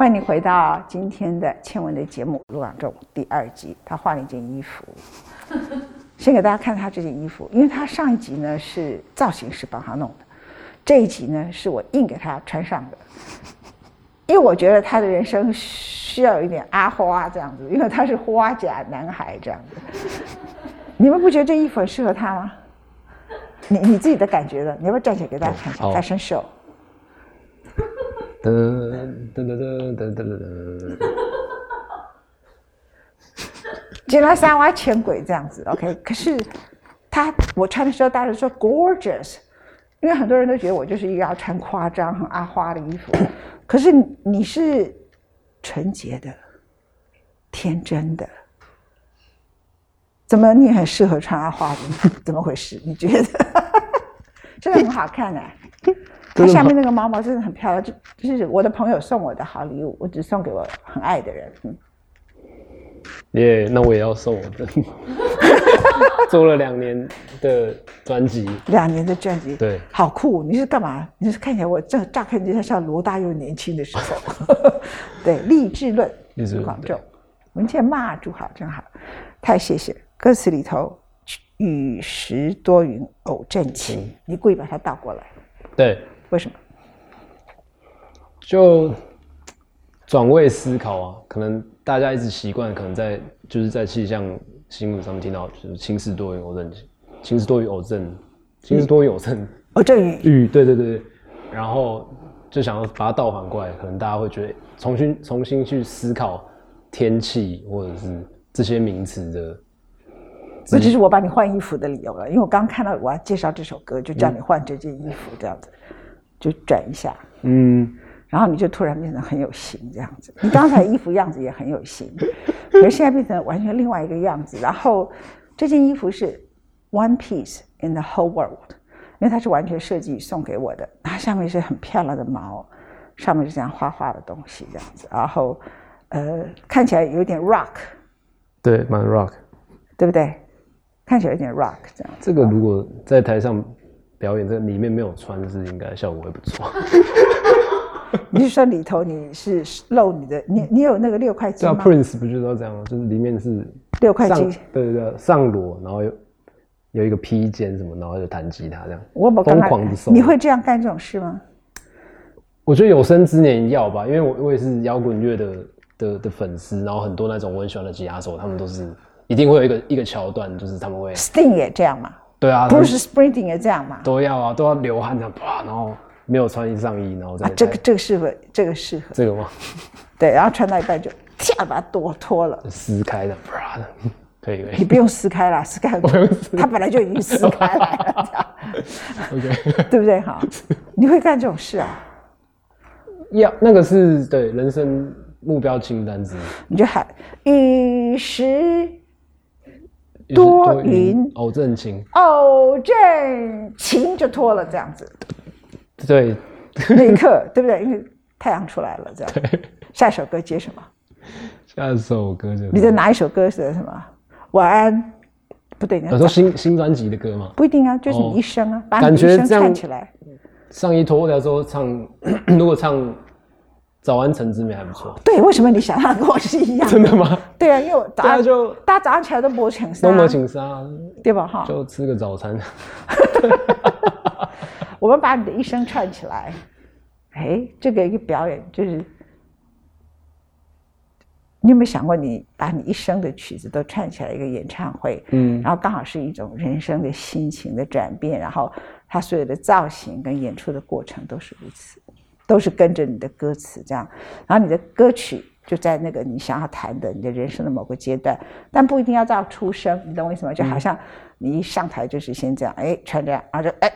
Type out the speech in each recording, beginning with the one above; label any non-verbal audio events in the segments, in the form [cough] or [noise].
欢迎你回到今天的倩文的节目《陆港中》第二集。他换了一件衣服，先给大家看他这件衣服，因为他上一集呢是造型师帮他弄的，这一集呢是我硬给他穿上的。因为我觉得他的人生需要有一点阿花这样子，因为他是花甲男孩这样子。你们不觉得这衣服很适合他吗？你你自己的感觉呢？你要不要站起来给大家看一下？大声秀。噔噔噔噔噔噔噔噔。金拉三挖前鬼这样子，OK。[laughs] 可是他我穿的时候，大家说 gorgeous，因为很多人都觉得我就是一个要穿夸张、很阿花的衣服。可是你是纯洁的、天真的，怎么你很适合穿阿花的？[laughs] 怎么回事？你觉得？真的很好看哎。[laughs] 它下面那个毛毛真的很漂亮，就就是我的朋友送我的好礼物，我只送给我很爱的人。嗯，耶，那我也要送我的，[laughs] 做了两年的专辑，两年的专辑，对，好酷！你是干嘛？你是看起来我这乍看之下像罗大佑年轻的时候，[laughs] 对，励志论，励志广州，文倩骂祝好真好，太谢谢。歌词里头雨时多云偶阵晴，你故意把它倒过来，对。为什么？就转位思考啊，可能大家一直习惯，可能在就是在气象新闻上面听到，就是晴时多云偶阵晴，晴时多云偶阵，晴时多云偶阵，偶阵雨。雨，对对对。然后就想要把它倒反过来，可能大家会觉得重新重新去思考天气或者是这些名词的。这就是我把你换衣服的理由了，因为我刚看到我要介绍这首歌，就叫你换这件衣服这样子。就转一下，嗯，然后你就突然变得很有型这样子。你刚才衣服样子也很有型，可是现在变成完全另外一个样子。然后这件衣服是 one piece in the whole world，因为它是完全设计送给我的。它下面是很漂亮的毛，上面是这样花花的东西这样子。然后呃，看起来有点 rock，对，蛮 rock，对不对？看起来有点 rock 这样。这个如果在台上。表演这个里面没有穿是应该效果会不错。[laughs] 你是说里头你是露你的？你你有那个六块肌吗？Prince 不就是这样吗？就是里面是六块肌，对对对，上裸，然后有有一个披肩什么，然后就弹吉他这样。我疯狂的手，你会这样干这种事吗？我觉得有生之年要吧，因为我我也是摇滚乐的的的粉丝，然后很多那种我很喜欢的吉他手，他们都是一定会有一个一个桥段，就是他们会 Sting 也这样嘛。对啊，不是 sprinting 也这样嘛？都要啊，都要流汗这样，啪，然后没有穿上衣，然后再这个这个适合，这个适合这个吗？[laughs] 对，然后穿到一半就啪把它脱脱了，撕开的，啪的，[laughs] 可以可以。你不用撕开了，撕开 [laughs] 它本来就已经撕开了，OK，对不对？哈，你会干这种事啊？要那个是对人生目标清单之一，你就喊雨时。多云偶阵晴，偶阵晴就脱了这样子，对，[laughs] 那一刻对不对？因为太阳出来了，这样。下一首歌接什么？下一首歌就你的哪一首歌是什么？晚安，不对，你说新新专辑的歌吗？不一定啊，就是你一生啊，把你一生串起来。上衣脱掉之后唱，[clears throat] 如果唱。早安，陈之美还不错。对，为什么你想象跟我是一样？真的吗？对啊，因为我大家就大家早上起来都抹请沙，都抹请沙，对吧？哈，就吃个早餐。[laughs] 我们把你的一生串起来，哎，这个一个表演就是，你有没有想过，你把你一生的曲子都串起来一个演唱会？嗯，然后刚好是一种人生的心情的转变，然后他所有的造型跟演出的过程都是如此。都是跟着你的歌词这样，然后你的歌曲就在那个你想要谈的你的人生的某个阶段，但不一定要到出生，你懂我意思吗？就好像你一上台就是先这样，哎，穿这样，然后就哎，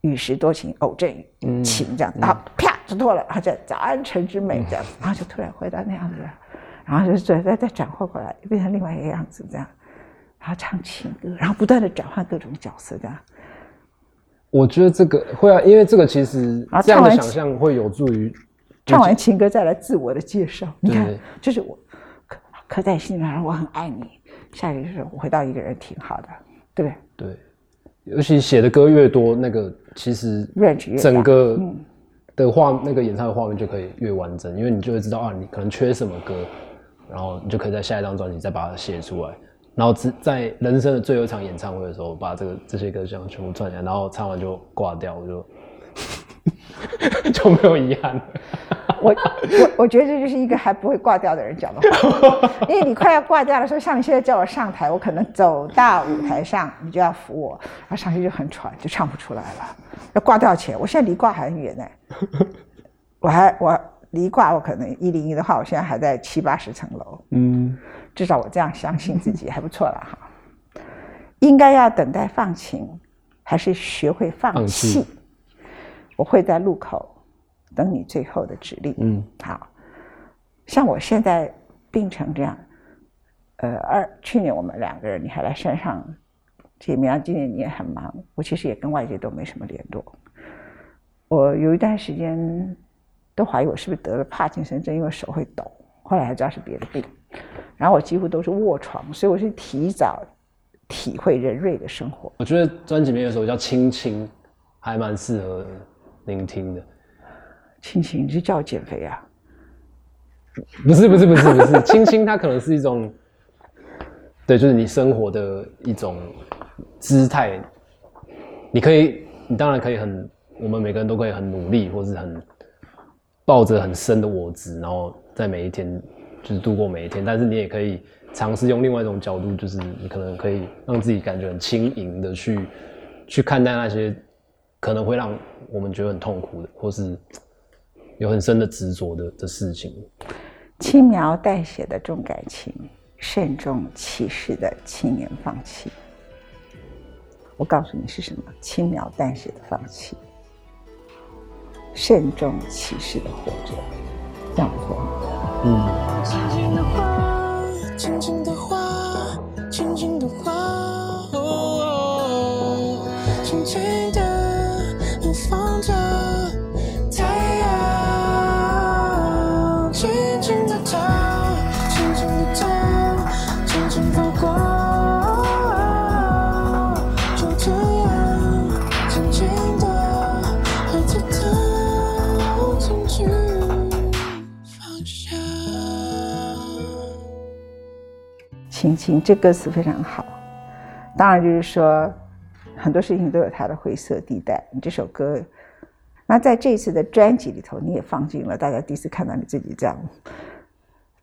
雨时多情偶阵雨，晴这样，然后啪就脱了，然后就早安晨之美这样，然后就突然回到那样子，然后就再再再转换过来，变成另外一个样子这样，然后唱情歌，然后不断的转换各种角色这样。我觉得这个会啊，因为这个其实这样的想象会有助于唱完情歌再来自我的介绍。你看，就是我刻刻在心里，我很爱你。下一个就是我回到一个人挺好的，对不对？对，尤其写的歌越多，那个其实整个的画那个演唱的画面就可以越完整，因为你就会知道啊，你可能缺什么歌，然后你就可以在下一张专辑再把它写出来，然后只在人生的最后一场演唱会的时候，把这个这些歌箱全部串起来，然后唱完就挂掉，我就 [laughs] 就没有遗憾。我我我觉得这就是一个还不会挂掉的人讲的话，[laughs] 因为你快要挂掉的时候，像你现在叫我上台，我可能走到舞台上，你就要扶我，然后上去就很喘，就唱不出来了。要挂掉前，我现在离挂还很远呢。我还我离挂，我可能一零一的话，我现在还在七八十层楼。嗯，至少我这样相信自己还不错了哈。应该要等待放晴，还是学会放弃？我会在路口。等你最后的指令。嗯，好，像我现在病成这样，呃，二去年我们两个人你还来山上见面，今年你也很忙，我其实也跟外界都没什么联络。我有一段时间都怀疑我是不是得了帕金森症，因为手会抖，后来才知道是别的病。然后我几乎都是卧床，所以我是提早体会人瑞的生活。我觉得专辑里面有首叫《亲亲》，还蛮适合聆听的。亲亲，你是叫我减肥啊？不是不是不是不是，亲亲它可能是一种，对，就是你生活的一种姿态。你可以，你当然可以很，我们每个人都可以很努力，或是很抱着很深的我执，然后在每一天就是度过每一天。但是你也可以尝试用另外一种角度，就是你可能可以让自己感觉很轻盈的去去看待那些可能会让我们觉得很痛苦的，或是。有很深的执着的的事情，轻描淡写的重感情，慎重其事的轻言放弃。我告诉你是什么？轻描淡写的放弃，慎重其事的活着，这样不错。嗯。轻轻的话，轻轻的话，轻轻的话，轻轻，这歌词非常好。当然，就是说很多事情都有它的灰色地带。你这首歌，那在这一次的专辑里头，你也放进了大家第一次看到你自己这样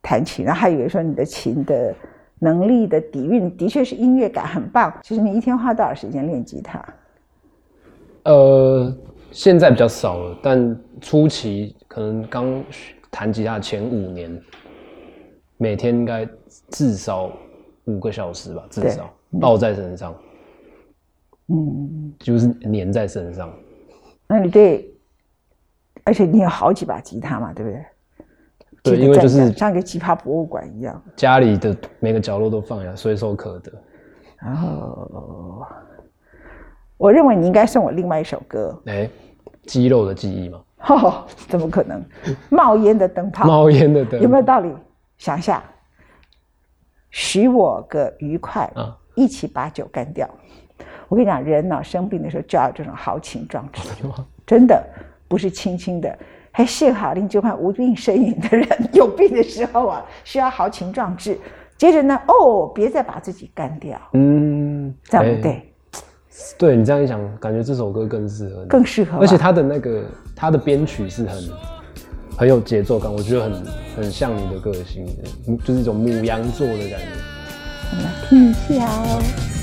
弹琴，然后还以为说你的琴的能力的底蕴的确是音乐感很棒。其实你一天花多少时间练吉他？呃，现在比较少了，但初期可能刚弹吉他前五年，每天应该至少。五个小时吧，至少抱在身上，嗯，就是粘在身上。那你对，而且你有好几把吉他嘛，对不对？对，因为就是像个吉他博物馆一样，家里的每个角落都放下，随手可得。然后，我认为你应该送我另外一首歌。哎，肌肉的记忆吗？怎么可能？冒烟的灯泡，冒烟的灯，有没有道理？想一下。许我个愉快，一起把酒干掉。我跟你讲，人呢生病的时候就要这种豪情壮志，真的不是轻轻的。还幸好令就看无病呻吟的人，有病的时候啊，需要豪情壮志。接着呢，哦，别再把自己干掉，嗯，这样不对。对你这样一想，感觉这首歌更适合，更适合。而且他的那个他的编曲是很。很有节奏感，我觉得很很像你的个性，就是一种母羊座的感觉。我们来听一下哦。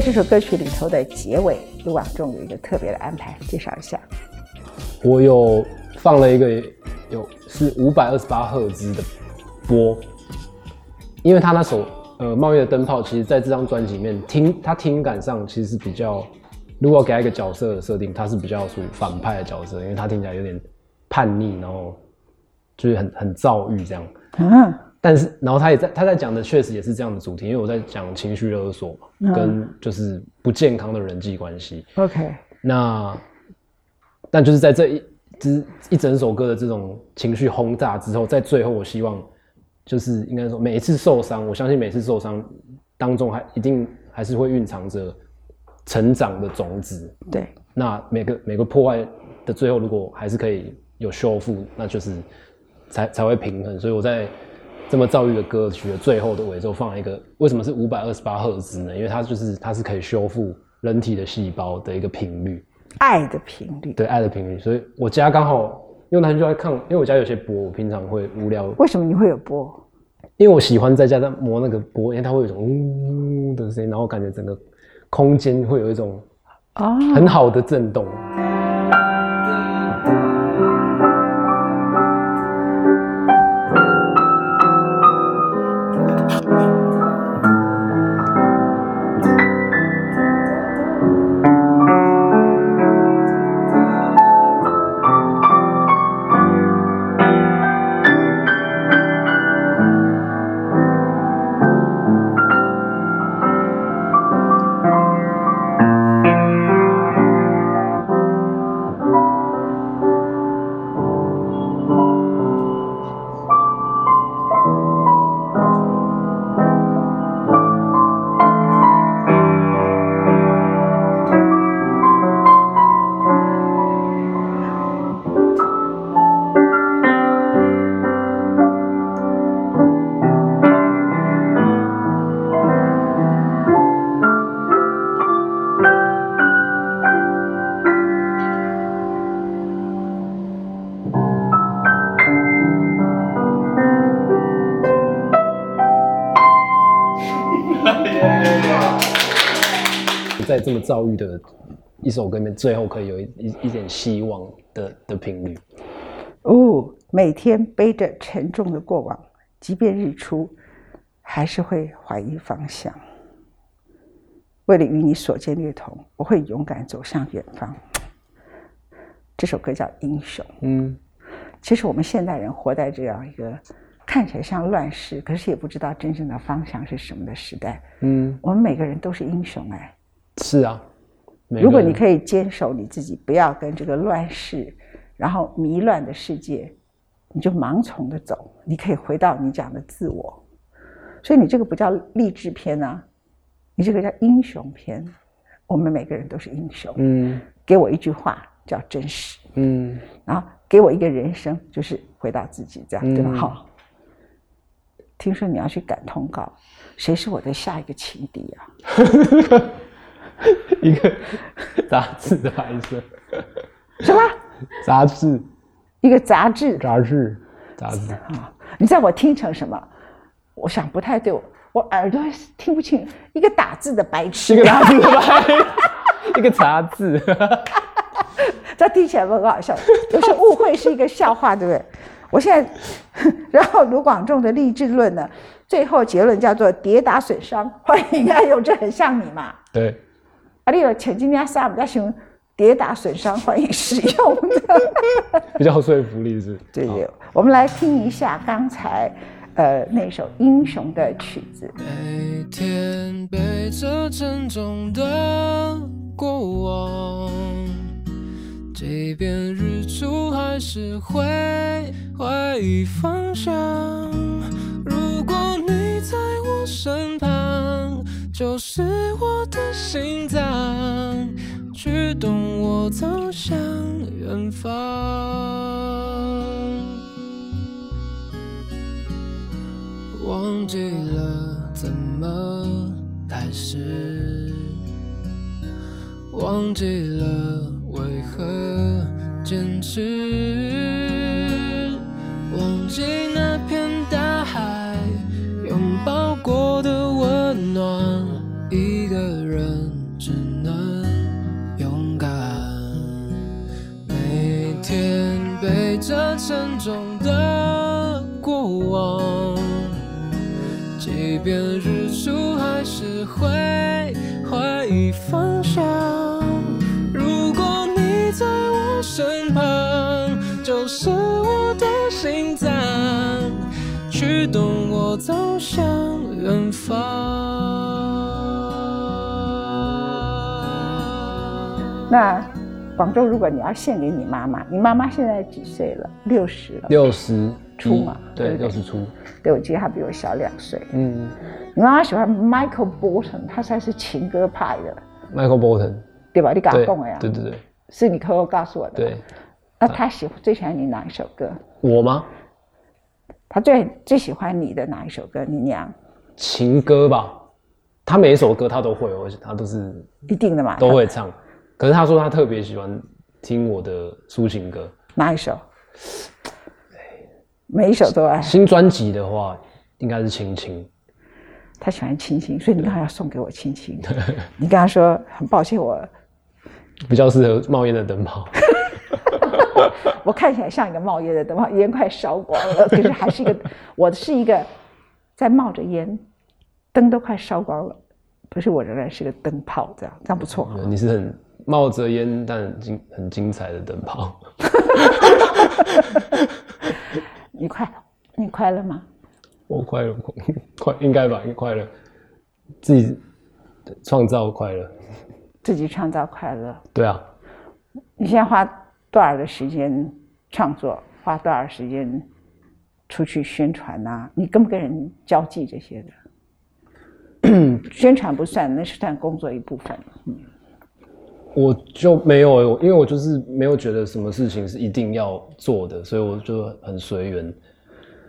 在这首歌曲里头的结尾，卢广仲有一个特别的安排，介绍一下。我有放了一个有是五百二十八赫兹的波，因为他那首呃冒烟的灯泡，其实在这张专辑里面听，他听感上其实是比较，如果给他一个角色的设定，他是比较属于反派的角色，因为他听起来有点叛逆，然后就是很很躁郁这样。嗯，但是然后他也在他在讲的确实也是这样的主题，因为我在讲情绪勒索嘛，跟就是不健康的人际关系。OK，那但就是在这一支一整首歌的这种情绪轰炸之后，在最后我希望就是应该说每一次受伤，我相信每次受伤当中还一定还是会蕴藏着成长的种子。对，那每个每个破坏的最后，如果还是可以有修复，那就是才才会平衡。所以我在。这么躁郁的歌曲的最后的尾奏放一个，为什么是五百二十八赫兹呢？因为它就是它是可以修复人体的细胞的一个频率，爱的频率，对爱的频率。所以我家刚好用它就在看，因为我家有些波，我平常会无聊。为什么你会有波？因为我喜欢在家在磨那个波，因为它会有一种呜的声音，然后感觉整个空间会有一种啊很好的震动。在这么遭遇的一首歌里面，最后可以有一一一点希望的的频率。哦，每天背着沉重的过往，即便日出，还是会怀疑方向。为了与你所见略同，我会勇敢走向远方。这首歌叫《英雄》。嗯，其实我们现代人活在这样一个看起来像乱世，可是也不知道真正的方向是什么的时代。嗯，我们每个人都是英雄哎。是啊，如果你可以坚守你自己，不要跟这个乱世，然后迷乱的世界，你就盲从的走，你可以回到你讲的自我。所以你这个不叫励志片啊，你这个叫英雄片。我们每个人都是英雄。嗯，给我一句话叫真实。嗯，然后给我一个人生，就是回到自己这样，对吧？好。听说你要去赶通告，谁是我的下一个情敌啊？[laughs] [laughs] 一个杂志的白色，什么杂志？一个杂志，杂志，杂志啊！你知道我听成什么？我想不太对，我耳朵听不清。一个打字的白痴，一个打字的白，[laughs] 一个杂志，这听起来很好笑，有时误会是一个笑话，对不对？我现在，然后卢广仲的励志论呢，最后结论叫做跌打损伤，欢迎爱用，这很像你嘛？对。啊，你有前几年啥比较喜欢跌打损伤，欢迎使用的，[laughs] 比较说服力是。对对，我们来听一下刚才呃那首英雄的曲子。每天背着沉重的过往，即便日出还是会怀疑方向。就是我的心脏，驱动我走向远方。忘记了怎么开始，忘记了为何坚持，走向远方。那广州，如果你要献给你妈妈，你妈妈现在几岁了？六十了，六十出嘛对，六十出。对，我记得她比我小两岁。嗯你妈妈喜欢 Michael Bolton，他算是情歌派的，，Michael Bolton，对吧？你敢对讲的呀？对对对是你偷偷告诉我的。对，。那他喜最喜欢你哪一首歌？我吗？他最最喜欢你的哪一首歌？你娘情歌吧，他每一首歌他都会，而且他都是一定的嘛？都会唱。可是他说他特别喜欢听我的抒情歌。哪一首？每一首都爱。新专辑的话，应该是《亲亲》。他喜欢亲亲，所以你刚才要送给我亲亲。你跟他说很抱歉，我比较适合冒烟的灯泡。[laughs] [laughs] 我看起来像一个冒烟的灯泡，烟快烧光了，[laughs] 可是还是一个，我是一个在冒着烟，灯都快烧光了，可是我仍然是个灯泡，这样这样不错。你是很冒着烟但很精很精彩的灯泡。[laughs] 你快乐，你快乐吗？我快乐，快应该吧，你快乐，自己创造快乐。自己创造快乐。对啊，你现在花多少的时间创作？花多少时间出去宣传呐、你跟不跟人交际这些的？[coughs] 宣传不算，那是算工作一部分。我就没有，因为我就是没有觉得什么事情是一定要做的，所以我就很随缘。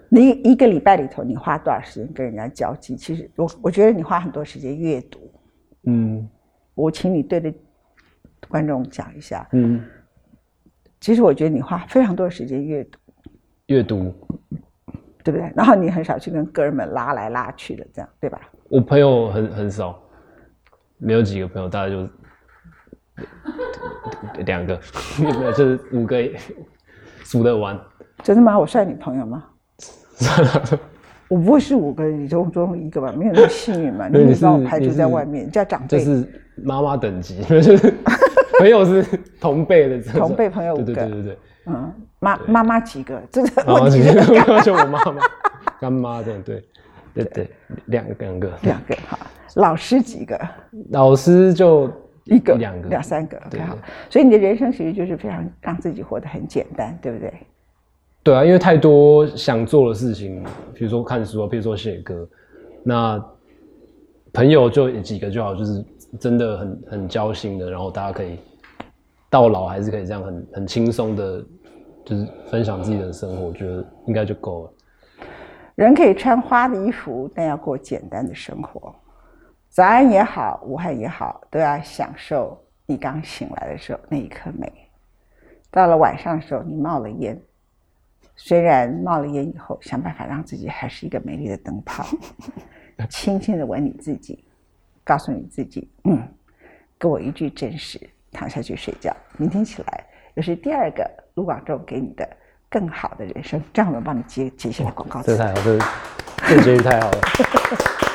你一个礼拜里头，你花多少时间跟人家交际？其实我我觉得你花很多时间阅读。嗯我请你对着观众讲一下，嗯，其实我觉得你花非常多的时间阅读，阅读，对不对？然后你很少去跟哥们拉来拉去的，这样对吧？我朋友很很少，没有几个朋友，大概就 [laughs] 两个，没 [laughs] 有就是五个数得完。真的吗？我算你朋友吗？算了我不会是五个里中中一个吧？没有那么幸运嘛？[laughs] 你把我排除在外面，叫长辈。这是妈妈等级，就是朋友是同辈的这种，同辈朋友五个对对对对对，嗯，妈妈妈几个？[laughs] 这个然后就问题是 [laughs] 就我妈妈、干妈这样，对对对，两个两个，两个哈。老师几个？老师就一个、两个两三个。OK，对好。所以你的人生其实就是非常让自己活得很简单，对不对？对啊，因为太多想做的事情，比如说看书啊，比如说写歌，那朋友就几个就好，就是真的很很交心的，然后大家可以到老还是可以这样很很轻松的，就是分享自己的生活，我觉得应该就够了。人可以穿花的衣服，但要过简单的生活。早安也好，午汉也好，都要享受你刚醒来的时候那一刻美。到了晚上的时候，你冒了烟，虽然冒了烟以后，想办法让自己还是一个美丽的灯泡，[laughs] 轻轻的吻你自己，告诉你自己，嗯，给我一句真实，躺下去睡觉，明天起来又是第二个卢广仲给你的更好的人生。这样我帮你接接下来广告词这。太好，这这结局太好了。